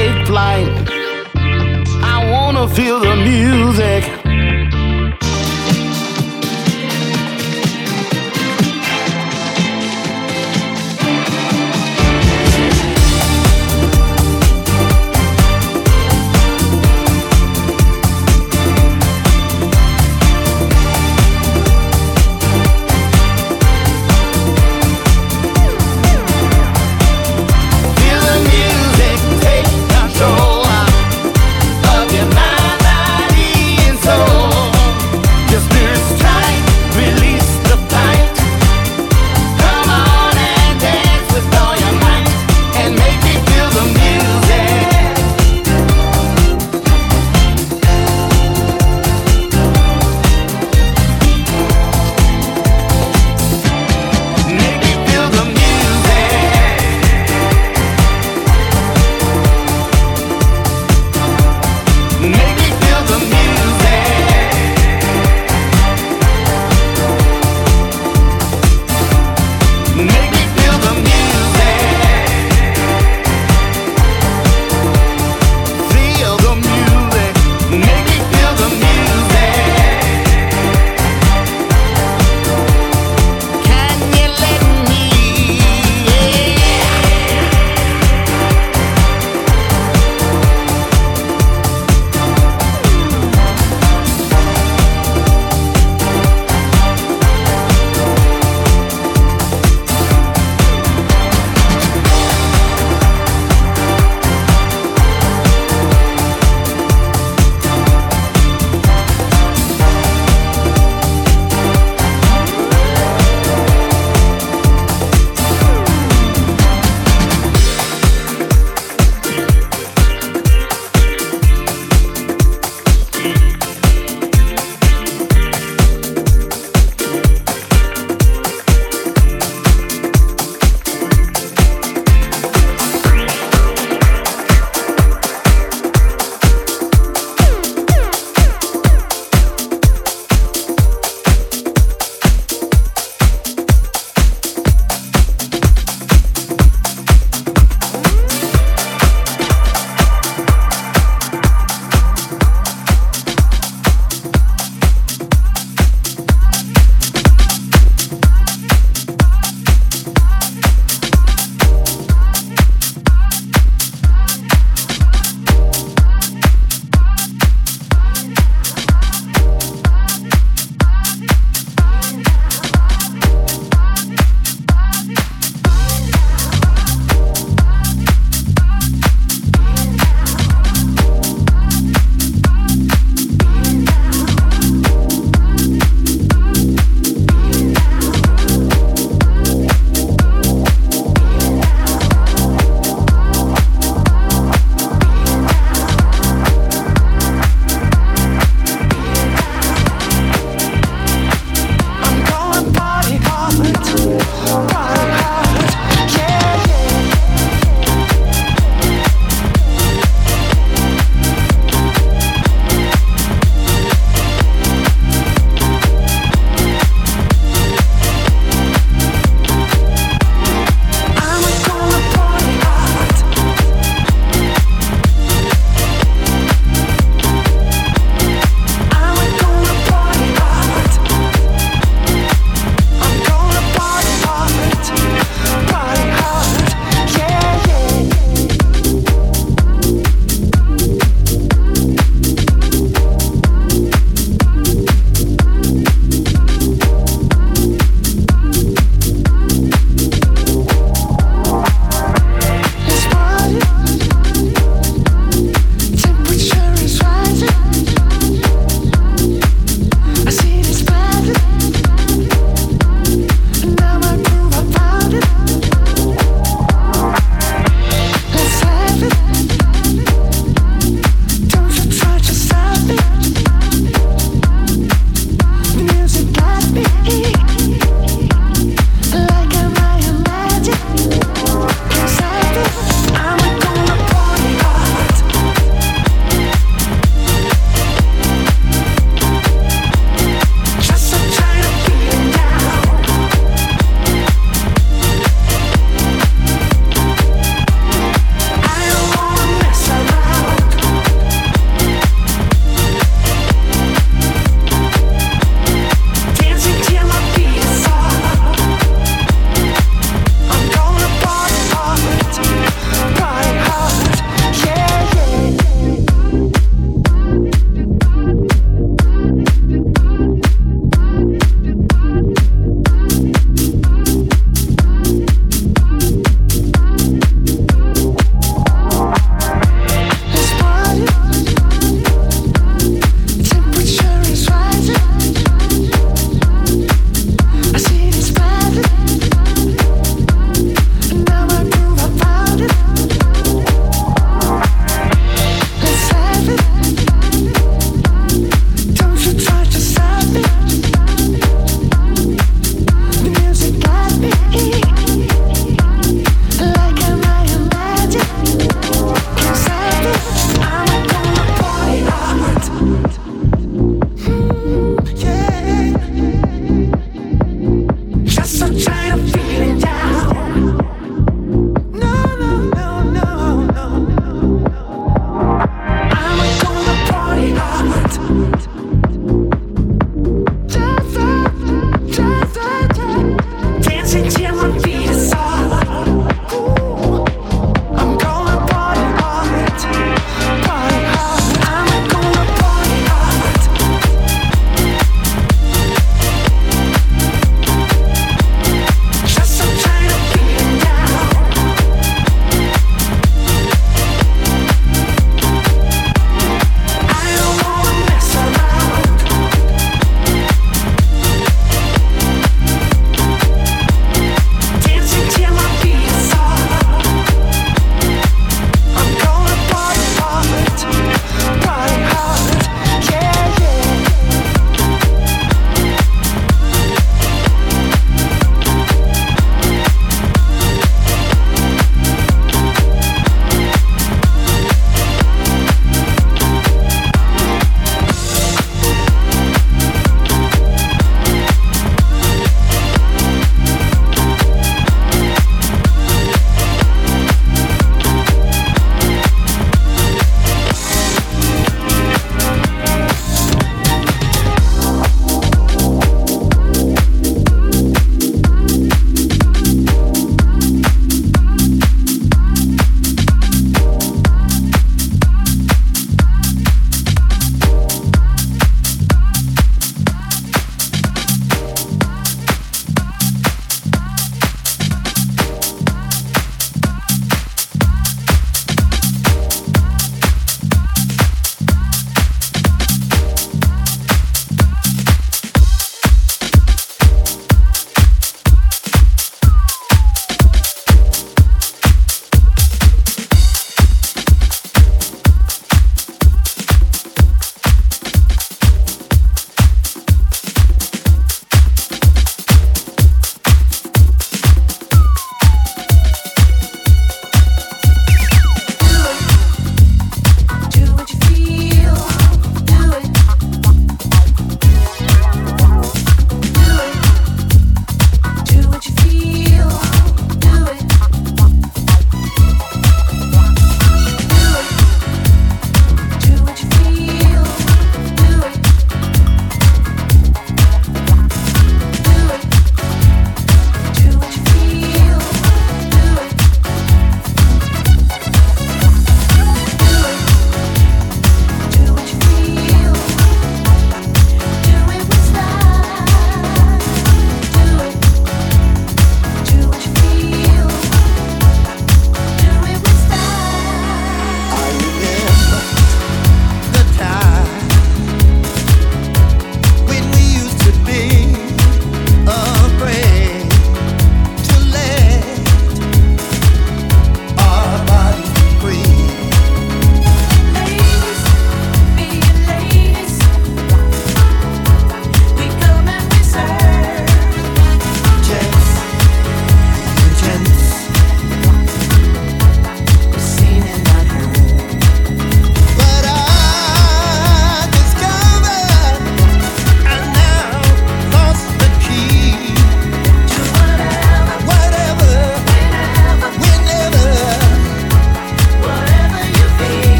take flight. I wanna feel the music.